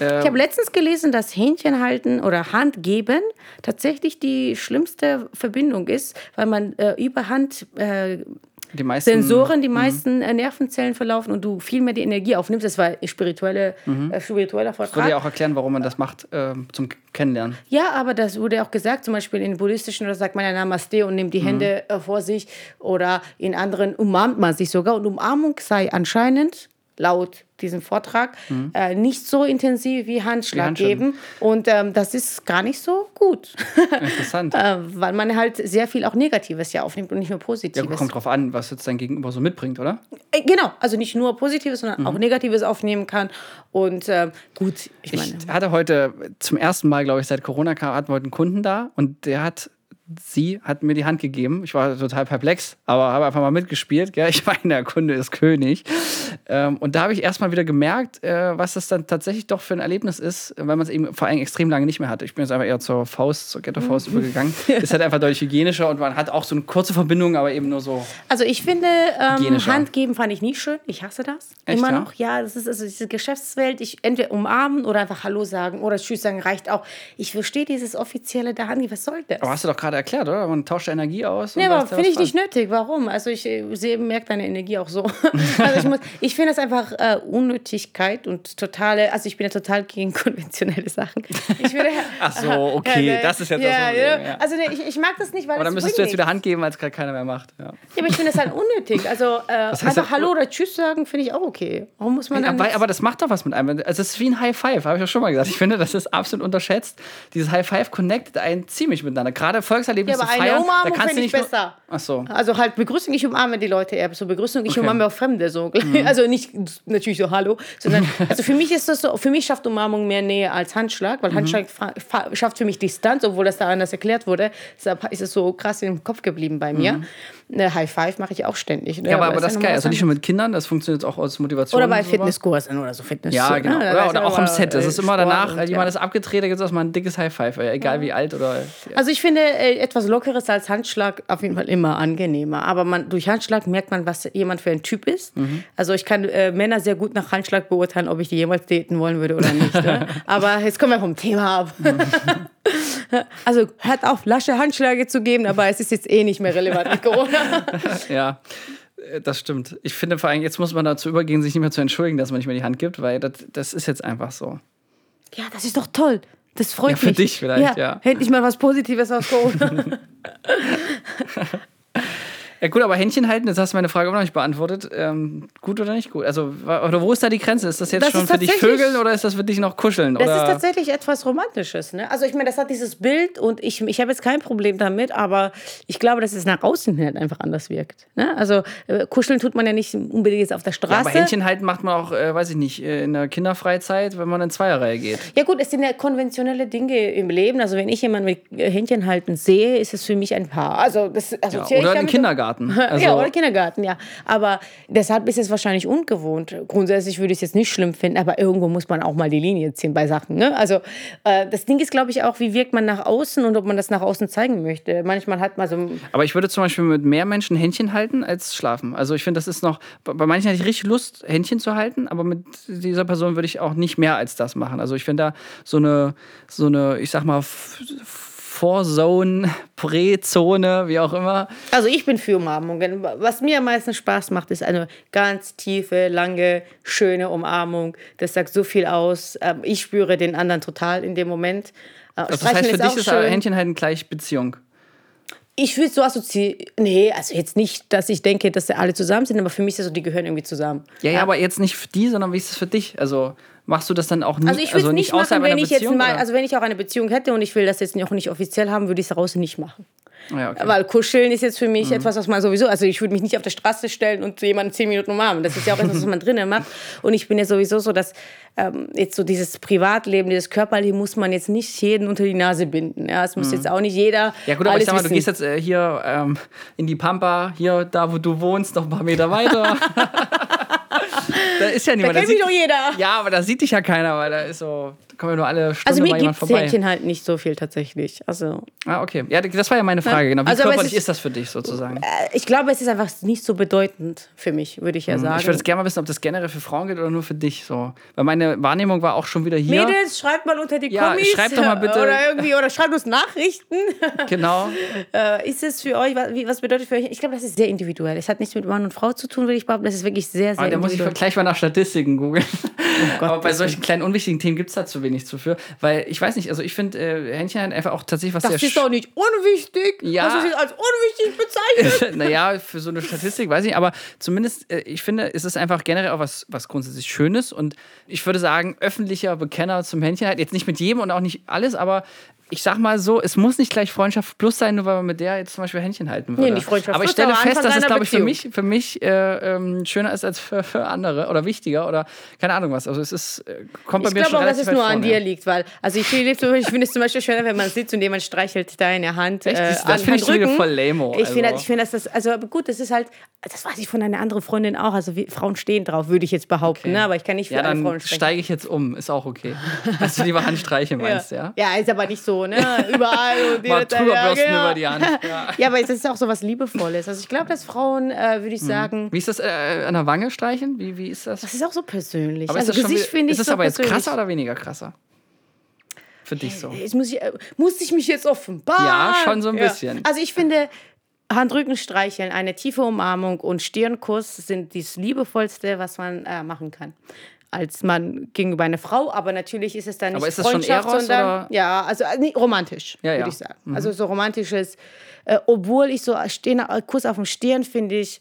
Äh, ich habe letztens gelesen, dass Händchen halten oder Hand geben tatsächlich die schlimmste Verbindung ist, weil man äh, über Hand äh, die meisten, Sensoren, die mhm. meisten äh, Nervenzellen verlaufen und du viel mehr die Energie aufnimmst. Das war spirituelle, mhm. äh, spiritueller Vortrag. Das würde ja auch erklären, warum man das macht äh, zum Kennenlernen. Ja, aber das wurde auch gesagt, zum Beispiel in buddhistischen, oder sagt man ja Namaste und nimmt die mhm. Hände äh, vor sich oder in anderen umarmt man sich sogar. Und Umarmung sei anscheinend laut diesem Vortrag mhm. äh, nicht so intensiv wie Handschlag geben. Und ähm, das ist gar nicht so gut. Interessant. äh, weil man halt sehr viel auch Negatives ja aufnimmt und nicht nur Positives. Ja, kommt drauf an, was jetzt dein Gegenüber so mitbringt, oder? Äh, genau, also nicht nur Positives, sondern mhm. auch Negatives aufnehmen kann. Und äh, gut, ich meine. Ich hatte heute zum ersten Mal, glaube ich, seit Corona hatten wir heute einen Kunden da und der hat sie hat mir die Hand gegeben. Ich war total perplex, aber habe einfach mal mitgespielt. Gell? Ich meine, der Kunde ist König. Ähm, und da habe ich erstmal wieder gemerkt, äh, was das dann tatsächlich doch für ein Erlebnis ist, weil man es eben vor allem extrem lange nicht mehr hatte. Ich bin jetzt einfach eher zur Faust, zur Ghetto-Faust mhm. übergegangen. Ist halt einfach deutlich hygienischer und man hat auch so eine kurze Verbindung, aber eben nur so. Also ich finde, ähm, Hand geben fand ich nie schön. Ich hasse das. Echt, Immer noch. Ja? ja, das ist also diese Geschäftswelt. Ich entweder umarmen oder einfach Hallo sagen oder Tschüss sagen reicht auch. Ich verstehe dieses offizielle der Hand. Was soll das? Aber hast du doch gerade erklärt, oder? Man tauscht Energie aus. Nee, aber finde ich nicht nötig. Warum? Also ich äh, sehe, merke deine Energie auch so. also ich, ich finde das einfach äh, Unnötigkeit und totale, also ich bin ja total gegen konventionelle Sachen. Ich würde, Ach so, okay, ja, das ist jetzt ja, das ja, ja. Also ich, ich mag das nicht, weil Aber dann müsstest du jetzt wieder Hand geben, als gerade keiner mehr macht. Ja, ja aber ich finde das halt unnötig. Also äh, einfach Hallo oder Tschüss sagen, finde ich auch okay. Warum muss man dann aber, aber das macht doch was mit einem. Also es ist wie ein High Five, habe ich ja schon mal gesagt. Ich finde, das ist absolut unterschätzt. Dieses High Five connectet einen ziemlich miteinander. Gerade Volkserlebnisse ja, feiern, da kannst du nicht besser. Ach so. Also halt Begrüßung, ich umarme die Leute eher so Begrüßung, ich okay. umarme auch Fremde so. Mhm. Also nicht natürlich so Hallo, sondern also für mich ist das so, für mich schafft Umarmung mehr Nähe als Handschlag, weil mhm. Handschlag mhm. schafft für mich Distanz, obwohl das da anders erklärt wurde. Deshalb ist es so krass im Kopf geblieben bei mir. Mhm. Eine High Five mache ich auch ständig. Ne? Ja, aber, aber das ist geil. Also nicht nur mit Kindern, das funktioniert auch als Motivation. Oder bei Fitnesskursen oder so Fitness. Ja, genau. Ne? Oder, oder auch im Set. Das ist immer danach, und, jemand ist abgedreht, da gibt es erstmal ein dickes High Five, egal wie alt oder. Ja. Also ich finde äh, etwas Lockeres als Handschlag auf jeden Fall immer angenehmer. Aber man, durch Handschlag merkt man, was jemand für ein Typ ist. Mhm. Also ich kann äh, Männer sehr gut nach Handschlag beurteilen, ob ich die jemals daten wollen würde oder nicht. ne? Aber jetzt kommen wir vom Thema ab. Also hört auf, lasche Handschläge zu geben, aber es ist jetzt eh nicht mehr relevant mit Corona. ja. Das stimmt. Ich finde vor allem, jetzt muss man dazu übergehen, sich nicht mehr zu entschuldigen, dass man nicht mehr die Hand gibt, weil das, das ist jetzt einfach so. Ja, das ist doch toll. Das freut ja, für mich. Für dich vielleicht, ja. ja. Endlich mal was Positives aus Corona. Ja gut, aber Händchen halten, jetzt hast du meine Frage auch noch nicht beantwortet. Ähm, gut oder nicht gut? Also, oder wo ist da die Grenze? Ist das jetzt das schon für dich Vögeln oder ist das für dich noch Kuscheln? Das oder? ist tatsächlich etwas Romantisches. Ne? Also ich meine, das hat dieses Bild und ich, ich habe jetzt kein Problem damit, aber ich glaube, dass es nach außen hin halt einfach anders wirkt. Ne? Also äh, kuscheln tut man ja nicht unbedingt jetzt auf der Straße. Ja, aber Händchen halten macht man auch, äh, weiß ich nicht, äh, in der Kinderfreizeit, wenn man in Zweierreihe geht. Ja gut, es sind ja konventionelle Dinge im Leben. Also wenn ich jemanden mit Händchen halten sehe, ist es für mich ein Paar. Also das assoziiere ja, oder ich im Kindergarten. Kindergarten. Also ja, oder Kindergarten, ja. Aber deshalb ist es wahrscheinlich ungewohnt. Grundsätzlich würde ich es jetzt nicht schlimm finden, aber irgendwo muss man auch mal die Linie ziehen bei Sachen. Ne? Also äh, das Ding ist, glaube ich, auch, wie wirkt man nach außen und ob man das nach außen zeigen möchte. Manchmal hat man so. Aber ich würde zum Beispiel mit mehr Menschen Händchen halten als schlafen. Also ich finde, das ist noch. Bei manchen hätte ich richtig Lust, Händchen zu halten, aber mit dieser Person würde ich auch nicht mehr als das machen. Also ich finde da so eine, so eine, ich sag mal, Vorzone, Prä-Zone, wie auch immer. Also ich bin für Umarmungen. Was mir am meisten Spaß macht, ist eine ganz tiefe, lange, schöne Umarmung. Das sagt so viel aus. Ähm, ich spüre den anderen total in dem Moment. Äh, also das heißt, für dich ist schön. Händchen halten gleich Beziehung. Ich würde so assoziieren. Nee, also jetzt nicht, dass ich denke, dass sie alle zusammen sind, aber für mich ist es so, die gehören irgendwie zusammen. Ja, ja, ja, aber jetzt nicht für die, sondern wie ist es für dich? Also machst du das dann auch nie, also ich also nicht, nicht machen, wenn ich Beziehung, jetzt mal, also wenn ich auch eine Beziehung hätte und ich will das jetzt auch nicht offiziell haben, würde ich es daraus nicht machen. Ja, okay. Weil Kuscheln ist jetzt für mich mhm. etwas, was man sowieso, also ich würde mich nicht auf der Straße stellen und jemanden zehn Minuten umarmen. Das ist ja auch etwas, was man drinnen macht. Und ich bin ja sowieso so, dass ähm, jetzt so dieses Privatleben, dieses Körperleben muss man jetzt nicht jeden unter die Nase binden. Ja, es muss mhm. jetzt auch nicht jeder. Ja gut, aber ich sag mal, du gehst jetzt äh, hier ähm, in die Pampa, hier da, wo du wohnst, noch ein paar Meter weiter. da ist ja niemand. Da kennt mich doch jeder. Ja, aber da sieht dich ja keiner, weil da ist so kommen wir nur alle Stunde Also mir gibt Hähnchen halt nicht so viel tatsächlich. Also ah, okay. Ja, das war ja meine Frage, genau. Wie also, körperlich ist, ist, das für dich sozusagen? Äh, ich glaube, es ist einfach nicht so bedeutend für mich, würde ich ja mhm. sagen. Ich würde gerne mal wissen, ob das generell für Frauen geht oder nur für dich so. Weil meine Wahrnehmung war auch schon wieder hier. Mädels, schreibt mal unter die ja, Kommis. schreibt doch mal bitte. Oder irgendwie, oder schreibt uns Nachrichten. Genau. äh, ist es für euch, was, bedeutet für euch? Ich glaube, das ist sehr individuell. Es hat nichts mit Mann und Frau zu tun, würde ich behaupten. Das ist wirklich sehr, sehr ah, Da muss ich gleich mal nach Statistiken googeln. Oh Aber bei solchen kleinen unwichtigen Themen gibt es da zu wenig zu für. Weil ich weiß nicht, also ich finde äh, Händchen einfach auch tatsächlich was das. Das ist doch nicht unwichtig. Ja. Hast du es als unwichtig bezeichnet? naja, für so eine Statistik weiß ich, aber zumindest, äh, ich finde, es ist einfach generell auch was, was grundsätzlich Schönes und ich würde sagen, öffentlicher Bekenner zum Händchen halt, jetzt nicht mit jedem und auch nicht alles, aber ich sag mal so, es muss nicht gleich Freundschaft plus sein, nur weil man mit der jetzt zum Beispiel Händchen halten würde. Nee, nicht Freundschaft Aber ich stelle fest, dass es, glaube ich, für mich, für mich äh, ähm, schöner ist als für, für, andere oder wichtiger oder keine Ahnung was. Also es ist, äh, kommt bei ich mir schon Ich glaube auch, dass es nur vorne. an dir liegt, weil, also ich, ich finde es zum Beispiel schöner, wenn man sitzt und jemand streichelt deine Hand Echt? Äh, das finde ich schon wieder voll lame. Ich finde, also. find, dass das, also gut, das ist halt, das weiß ich von einer anderen Freundin auch, also wie, Frauen stehen drauf, würde ich jetzt behaupten, okay. ne? aber ich kann nicht für ja, alle Frauen sprechen. steige ich jetzt um, ist auch okay. Dass du lieber Handstreiche meinst, ja? Ja, ja ist aber nicht so, ne? Überall und Mal drüber ja, genau. über die Hand. Ja. ja, aber es ist auch so was Liebevolles. Also ich glaube, dass Frauen, äh, würde ich mhm. sagen. Wie ist das äh, an der Wange streichen? Wie, wie ist das? Das ist auch so persönlich. Aber also Gesicht finde ich. Ist es so aber persönlich. jetzt krasser oder weniger krasser? Für dich so. Jetzt muss ich, äh, muss ich mich jetzt offenbaren? Ja, schon so ein bisschen. Also ich finde. Handrücken streicheln, eine tiefe Umarmung und Stirnkuss sind das liebevollste, was man äh, machen kann als Mann gegenüber einer Frau, aber natürlich ist es dann nicht aber ist das Freundschaft, schon Eros, sondern oder? ja, also äh, nee, romantisch, ja, würde ja. ich sagen. Mhm. Also so romantisches, äh, obwohl ich so stehen, äh, Kuss auf dem Stirn finde ich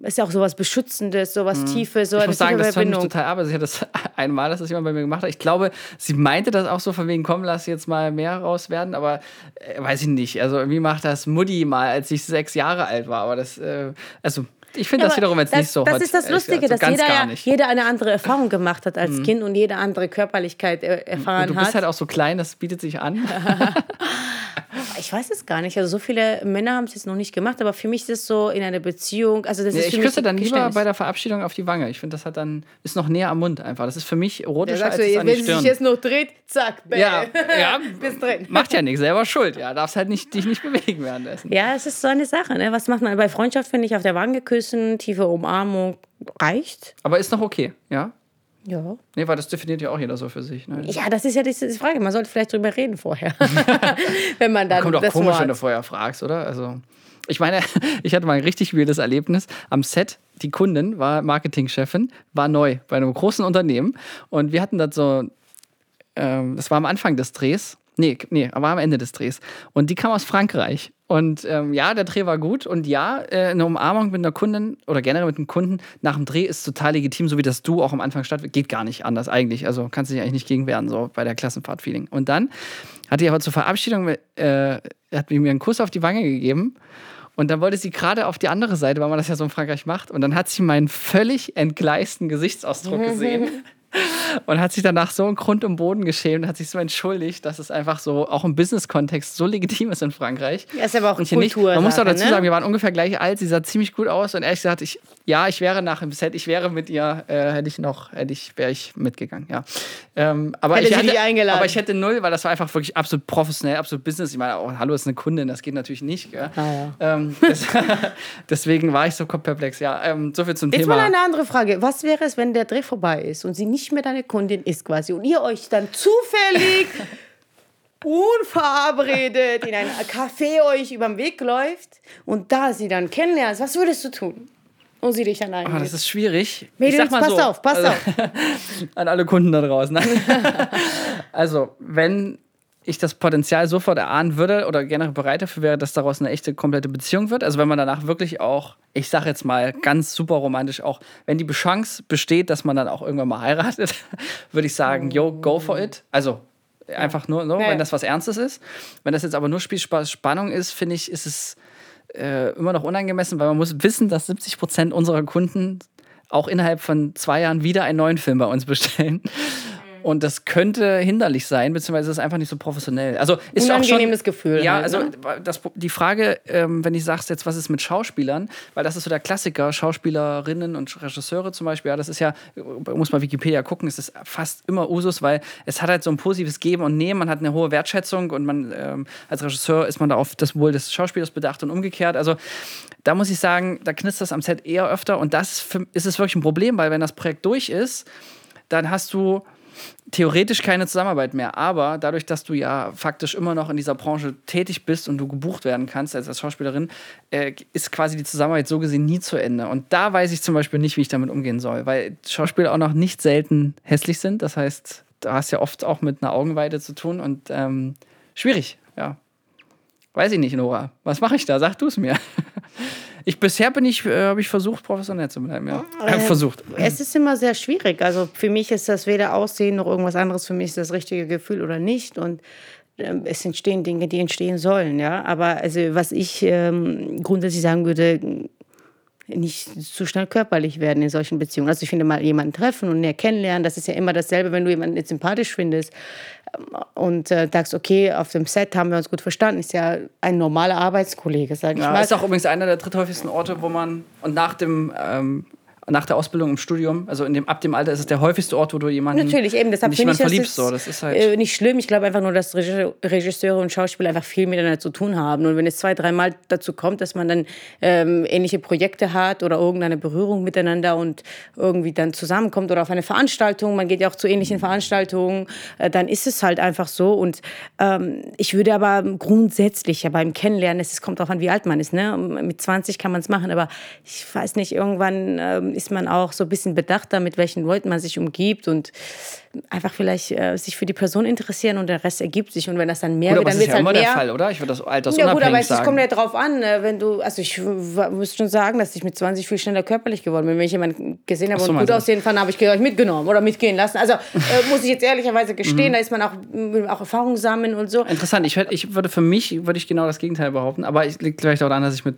ist ja auch sowas Beschützendes, sowas mhm. Tiefes, so ich muss sagen, das fand mich total ab. Also ich hatte das einmal, dass das jemand bei mir gemacht hat. Ich glaube, sie meinte das auch so von wegen, komm, lass jetzt mal mehr raus werden, aber äh, weiß ich nicht. Also irgendwie macht das Mutti mal, als ich sechs Jahre alt war. Aber das, äh, also ich finde ja, das wiederum jetzt das, nicht so. Das hot, ist das Lustige, also dass jeder, ja, jeder eine andere Erfahrung gemacht hat als mhm. Kind und jede andere Körperlichkeit erfahren hat. Du bist hat. halt auch so klein, das bietet sich an. ich weiß es gar nicht. Also so viele Männer haben es jetzt noch nicht gemacht, aber für mich ist es so in einer Beziehung. Also das ja, ist ich küsse dann lieber bei der Verabschiedung auf die Wange. Ich finde, das hat dann ist noch näher am Mund einfach. Das ist für mich erotischer ja, als du, an die Stirn. Wenn sich jetzt noch dreht, zack, bäh. Ja, ja Bis drin. macht ja nichts, selber schuld. Ja, darfst halt nicht, dich nicht bewegen währenddessen. Ja, es ist so eine Sache. Ne? Was macht man bei Freundschaft? Finde ich auf der Wange küssen, tiefe Umarmung reicht. Aber ist noch okay, ja? Ja. Nee, weil das definiert ja auch jeder so für sich. Ne? Ja, das ist ja die Frage. Man sollte vielleicht drüber reden vorher. wenn man dann. Kommt doch komisch, Wort. wenn du vorher fragst, oder? Also. Ich meine, ich hatte mal ein richtig wildes Erlebnis am Set. Die Kundin war Marketingchefin, war neu bei einem großen Unternehmen und wir hatten das so, ähm, das war am Anfang des Drehs Nee, nee, aber am Ende des Drehs. Und die kam aus Frankreich. Und ähm, ja, der Dreh war gut. Und ja, äh, eine Umarmung mit einer Kundin oder generell mit einem Kunden nach dem Dreh ist total legitim, so wie das du auch am Anfang statt. Geht gar nicht anders eigentlich. Also kannst du dich eigentlich nicht gegen wehren, so bei der Klassenfahrt-Feeling. Und dann hat die aber zur Verabschiedung, äh, hat mir einen Kuss auf die Wange gegeben. Und dann wollte sie gerade auf die andere Seite, weil man das ja so in Frankreich macht. Und dann hat sie meinen völlig entgleisten Gesichtsausdruck gesehen. Und hat sich danach so einen Grund im Boden geschämt, und hat sich so entschuldigt, dass es einfach so auch im Business-Kontext so legitim ist in Frankreich. Ja, ist aber auch Kultur. Nicht. Man muss auch dazu ne? sagen, wir waren ungefähr gleich alt, sie sah ziemlich gut aus und ehrlich gesagt, ich, ja, ich wäre nach dem Set, ich wäre mit ihr, äh, hätte ich noch, hätte ich, wäre ich mitgegangen, ja. Ähm, aber, hätte ich hätte, eingeladen. aber ich hätte null, weil das war einfach wirklich absolut professionell, absolut Business. Ich meine, oh, hallo ist eine Kundin, das geht natürlich nicht. Ah, ja. ähm, das, deswegen war ich so perplex. Ja, ähm, so viel zum Jetzt Thema. Jetzt mal eine andere Frage. Was wäre es, wenn der Dreh vorbei ist und sie nicht mehr deine Kundin ist quasi und ihr euch dann zufällig unverabredet in ein Café euch über den Weg läuft und da sie dann kennenlernst, was würdest du tun? Und sie dich dann eigentlich. Oh, das ist schwierig. Mädels, pass so, auf, pass also, auf. an alle Kunden da draußen. also, wenn ich das Potenzial sofort erahnen würde oder generell bereit dafür wäre, dass daraus eine echte komplette Beziehung wird. Also wenn man danach wirklich auch, ich sage jetzt mal ganz super romantisch auch, wenn die Chance besteht, dass man dann auch irgendwann mal heiratet, würde ich sagen, yo, go for it. Also einfach nur, no, wenn das was Ernstes ist. Wenn das jetzt aber nur Spielspaß, Spannung ist, finde ich, ist es äh, immer noch unangemessen, weil man muss wissen, dass 70 Prozent unserer Kunden auch innerhalb von zwei Jahren wieder einen neuen Film bei uns bestellen. Und das könnte hinderlich sein, beziehungsweise ist einfach nicht so professionell. Also ist Unangenehmes auch schon, Gefühl. Ja, halt, also ne? das, die Frage, ähm, wenn ich sagst jetzt, was ist mit Schauspielern, weil das ist so der Klassiker, Schauspielerinnen und Regisseure zum Beispiel, ja, das ist ja, muss mal Wikipedia gucken, es ist fast immer Usus, weil es hat halt so ein positives Geben und Nehmen, man hat eine hohe Wertschätzung und man ähm, als Regisseur ist man da auf das Wohl des Schauspielers bedacht und umgekehrt. Also da muss ich sagen, da knistert das am Set eher öfter und das für, ist es wirklich ein Problem, weil wenn das Projekt durch ist, dann hast du theoretisch keine Zusammenarbeit mehr. Aber dadurch, dass du ja faktisch immer noch in dieser Branche tätig bist und du gebucht werden kannst als, als Schauspielerin, äh, ist quasi die Zusammenarbeit so gesehen nie zu Ende. Und da weiß ich zum Beispiel nicht, wie ich damit umgehen soll, weil Schauspieler auch noch nicht selten hässlich sind. Das heißt, da hast ja oft auch mit einer Augenweide zu tun und ähm, schwierig, ja. Weiß ich nicht, Nora. Was mache ich da? Sag du es mir. Ich, bisher bin ich, äh, habe ich versucht, professionell zu bleiben, ja. Äh, versucht. Es ist immer sehr schwierig. Also für mich ist das weder Aussehen noch irgendwas anderes. Für mich ist das richtige Gefühl oder nicht. Und ähm, es entstehen Dinge, die entstehen sollen, ja. Aber also was ich ähm, grundsätzlich sagen würde, nicht zu schnell körperlich werden in solchen Beziehungen. Also ich finde mal jemanden treffen und näher kennenlernen, das ist ja immer dasselbe, wenn du jemanden jetzt sympathisch findest ähm, und äh, sagst, okay, auf dem Set haben wir uns gut verstanden, ist ja ein normaler Arbeitskollege, sag ich ja, mal. ist auch übrigens einer der dritthäufigsten Orte, wo man und nach dem ähm, nach der Ausbildung im Studium, also in dem, ab dem Alter ist es der häufigste Ort, wo du jemanden Natürlich, eben, deshalb nicht jemand verliebst. So. Das ist halt äh, nicht schlimm. Ich glaube einfach nur, dass Regisseure und Schauspieler einfach viel miteinander zu tun haben. Und wenn es zwei, dreimal dazu kommt, dass man dann ähm, ähnliche Projekte hat oder irgendeine Berührung miteinander und irgendwie dann zusammenkommt oder auf eine Veranstaltung, man geht ja auch zu ähnlichen Veranstaltungen, äh, dann ist es halt einfach so. Und ähm, ich würde aber grundsätzlich ja beim Kennenlernen, es kommt darauf an, wie alt man ist. Ne? Mit 20 kann man es machen, aber ich weiß nicht, irgendwann ähm, ist man auch so ein bisschen bedachter, mit welchen Leuten man sich umgibt und einfach vielleicht äh, sich für die Person interessieren und der Rest ergibt sich. Und wenn das dann mehr gut, wird, dann wird es halt ja mehr. der Fall, oder? Ich würde das altersunabhängig Ja gut, aber es kommt ja drauf an, äh, wenn du, also ich muss schon sagen, dass ich mit 20 viel schneller körperlich geworden bin. Wenn ich jemanden gesehen habe so, und gut aussehen fand, habe ich euch mitgenommen oder mitgehen lassen. Also äh, muss ich jetzt ehrlicherweise gestehen, mhm. da ist man auch, auch Erfahrung sammeln und so. Interessant. Ich, ich würde für mich, würde ich genau das Gegenteil behaupten. Aber es liegt vielleicht auch daran, dass ich mit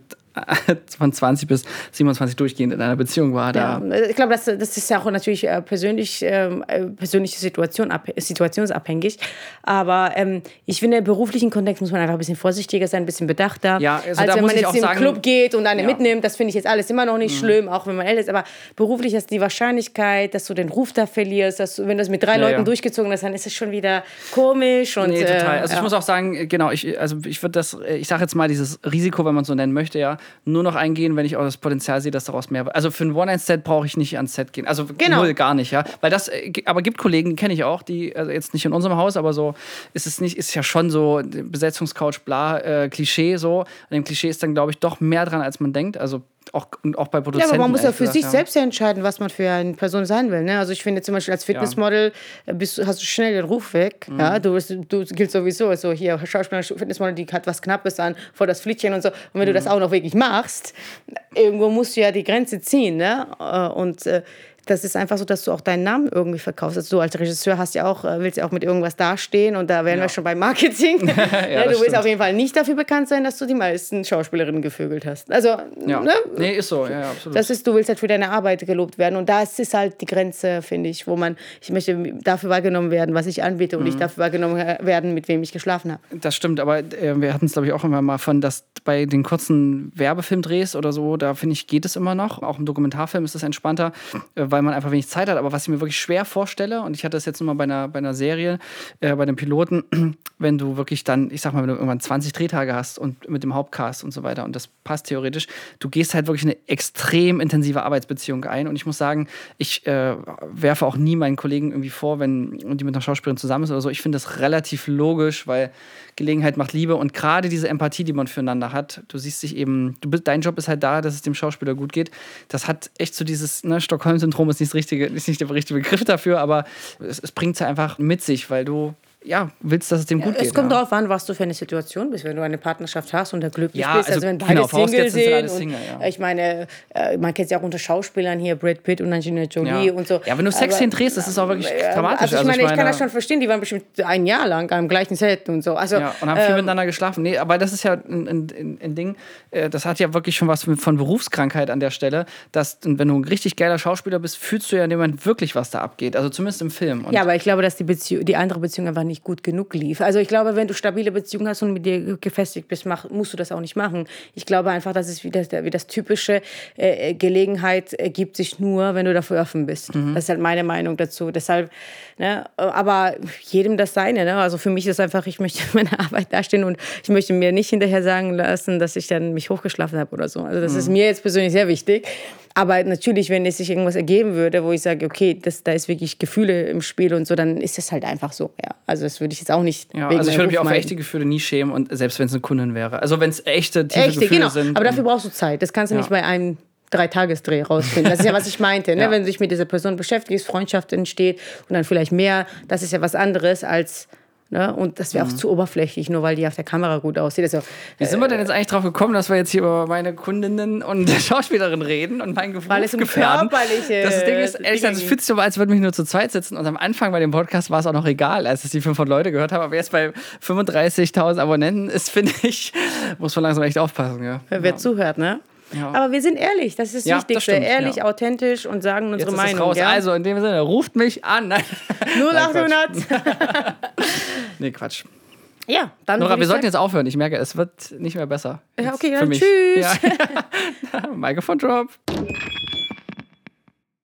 von 20 bis 27 durchgehend in einer Beziehung war. Da. Ja, ich glaube, das, das ist ja auch natürlich äh, persönlich, äh, persönliche Situation, situationsabhängig. Aber ähm, ich finde, im beruflichen Kontext muss man einfach ein bisschen vorsichtiger sein, ein bisschen bedachter. Ja, also als wenn man jetzt in den Club geht und eine ja. mitnimmt. Das finde ich jetzt alles immer noch nicht mhm. schlimm, auch wenn man älter ist. Aber beruflich ist die Wahrscheinlichkeit, dass du den Ruf da verlierst, dass du, wenn das mit drei ja, Leuten durchgezogen hast, dann ist es schon wieder komisch. Und, nee, total. Äh, also ich muss auch sagen, genau, ich, also ich würde das, ich sage jetzt mal dieses Risiko, wenn man es so nennen möchte, ja, nur noch eingehen, wenn ich auch das Potenzial sehe, dass daraus mehr. Also für ein One-Night-Set brauche ich nicht ans Set gehen. Also genau. null gar nicht, ja. Weil das, äh, aber gibt Kollegen, die kenne ich auch, die, also jetzt nicht in unserem Haus, aber so ist es nicht, ist ja schon so Besetzungscouch, bla, äh, Klischee so. An dem Klischee ist dann, glaube ich, doch mehr dran, als man denkt. Also auch, auch bei Produzenten. Ja, aber man muss ja für sich ja. selbst entscheiden, was man für eine Person sein will. Ne? Also ich finde zum Beispiel als Fitnessmodel ja. Äh, bist, hast du schnell den Ruf weg. Mhm. Ja? Du, du giltst sowieso so hier Schauspieler, Fitnessmodel, die hat was Knappes an, vor das Flittchen und so. Und wenn mhm. du das auch noch wirklich machst, irgendwo musst du ja die Grenze ziehen. Ne? Äh, und äh, das ist einfach so, dass du auch deinen Namen irgendwie verkaufst. Also du als Regisseur hast ja auch, äh, willst ja auch mit irgendwas dastehen und da wären ja. wir schon beim Marketing. ja, ja, du willst stimmt. auf jeden Fall nicht dafür bekannt sein, dass du die meisten Schauspielerinnen gevögelt hast. Also, ja. ne? Nee, ist so, ja, absolut. Das ist, du willst halt für deine Arbeit gelobt werden und da ist halt die Grenze, finde ich, wo man, ich möchte dafür wahrgenommen werden, was ich anbiete und mhm. nicht dafür wahrgenommen werden, mit wem ich geschlafen habe. Das stimmt, aber äh, wir hatten es, glaube ich, auch immer mal von, dass bei den kurzen Werbefilmdrehs oder so, da finde ich, geht es immer noch. Auch im Dokumentarfilm ist es entspannter, äh, weil man einfach wenig Zeit hat. Aber was ich mir wirklich schwer vorstelle, und ich hatte das jetzt nochmal bei einer, bei einer Serie, äh, bei den Piloten, wenn du wirklich dann, ich sag mal, wenn du irgendwann 20 Drehtage hast und mit dem Hauptcast und so weiter, und das passt theoretisch, du gehst halt wirklich eine extrem intensive Arbeitsbeziehung ein. Und ich muss sagen, ich äh, werfe auch nie meinen Kollegen irgendwie vor, wenn die mit einer Schauspielerin zusammen ist oder so. Ich finde das relativ logisch, weil Gelegenheit macht Liebe und gerade diese Empathie, die man füreinander hat, du siehst dich eben, du bist, dein Job ist halt da, dass es dem Schauspieler gut geht. Das hat echt so dieses, ne, Stockholm-Syndrom ist nicht, richtige, ist nicht der richtige Begriff dafür, aber es, es bringt es einfach mit sich, weil du ja, willst, dass es dem gut ja, geht. Es kommt ja. darauf an, was du für eine Situation bist. Wenn du eine Partnerschaft hast und glücklich Ja, bist, also, also wenn beide genau, Single sind alle und, Single, ja. Ich meine, äh, man kennt es ja auch unter Schauspielern hier, Brad Pitt und Angelina Jolie und so. Ja, wenn du Sexszenen drehst, das ist auch wirklich dramatisch. Also ich Also meine, ich ich kann meine- das schon verstehen, die waren bestimmt ein Jahr lang am gleichen Set und so. Also, Ja, und haben viel ähm, miteinander geschlafen. Nee, aber das ist ja ein, ein, ein- ein Ding, äh, das hat ja wirklich schon was von Berufskrankheit an der Stelle, dass wenn du ein richtig geiler Schauspieler bist, fühlst du ja in dem Moment wirklich, was da abgeht. Also zumindest im Film. Und Ja, aber ich glaube, dass die, Beziehung, die andere Beziehung einfach nicht gut genug lief. Also ich glaube, wenn du stabile Beziehungen hast und mit dir gefestigt bist, mach, musst du das auch nicht machen. Ich glaube einfach, dass es wie das, wie das typische äh, Gelegenheit ergibt sich nur, wenn du dafür offen bist. Mhm. Das ist halt meine Meinung dazu. Deshalb, ne, aber jedem das seine. Ne? Also für mich ist einfach, ich möchte meine Arbeit dastehen und ich möchte mir nicht hinterher sagen lassen, dass ich dann mich hochgeschlafen habe oder so. Also das ist Mhm. mir jetzt persönlich sehr wichtig. Aber natürlich, wenn es sich irgendwas ergeben würde, wo ich sage, okay, das, da ist wirklich Gefühle im Spiel und so, dann ist das halt einfach so. Ja. Also das würde ich jetzt auch nicht. ja, also ich würde mich auch für echte Gefühle nie schämen und selbst wenn es eine Kundin wäre. Also wenn es echte, tiefe Echte, Gefühle genau. sind. Aber dafür brauchst du Zeit. Das kannst du Ja. nicht bei einem Dreitagesdreh rausfinden. Das ist ja, was ich meinte. Ne? Ja. Wenn du dich mit dieser Person beschäftigst, Freundschaft entsteht und dann vielleicht mehr, das ist ja was anderes als. Ne? Und das wäre Mhm. auch zu oberflächlich, nur weil die auf der Kamera gut aussieht. Also, Wie sind wir denn jetzt eigentlich drauf gekommen, dass wir jetzt hier über meine Kundinnen und Schauspielerin reden und meinen Geruch Weil es um gefährden? körperliche Das Ding ist, ehrlich gesagt, es fühlt sich so, als würden wir nur zu zweit sitzen. Und am Anfang bei dem Podcast war es auch noch egal, als es die 500 Leute gehört haben. Aber jetzt bei 35.000 Abonnenten ist, finde ich, muss man langsam echt aufpassen. Ja. wer zuhört, ne? Ja. Aber wir sind ehrlich, das ist das Ja, das Wichtigste. stimmt, ehrlich, ja. authentisch und sagen Jetzt unsere ist es Meinung. raus. Ja? Also in dem Sinne, ruft mich an. Nein. Nein, Quatsch. 0800. Nee, Quatsch. ja, dann. Nora, wir sollten jetzt aufhören. Ich merke, es wird nicht mehr besser. Ja, Jetzt okay, dann tschüss. Ja. Mikrofon drop.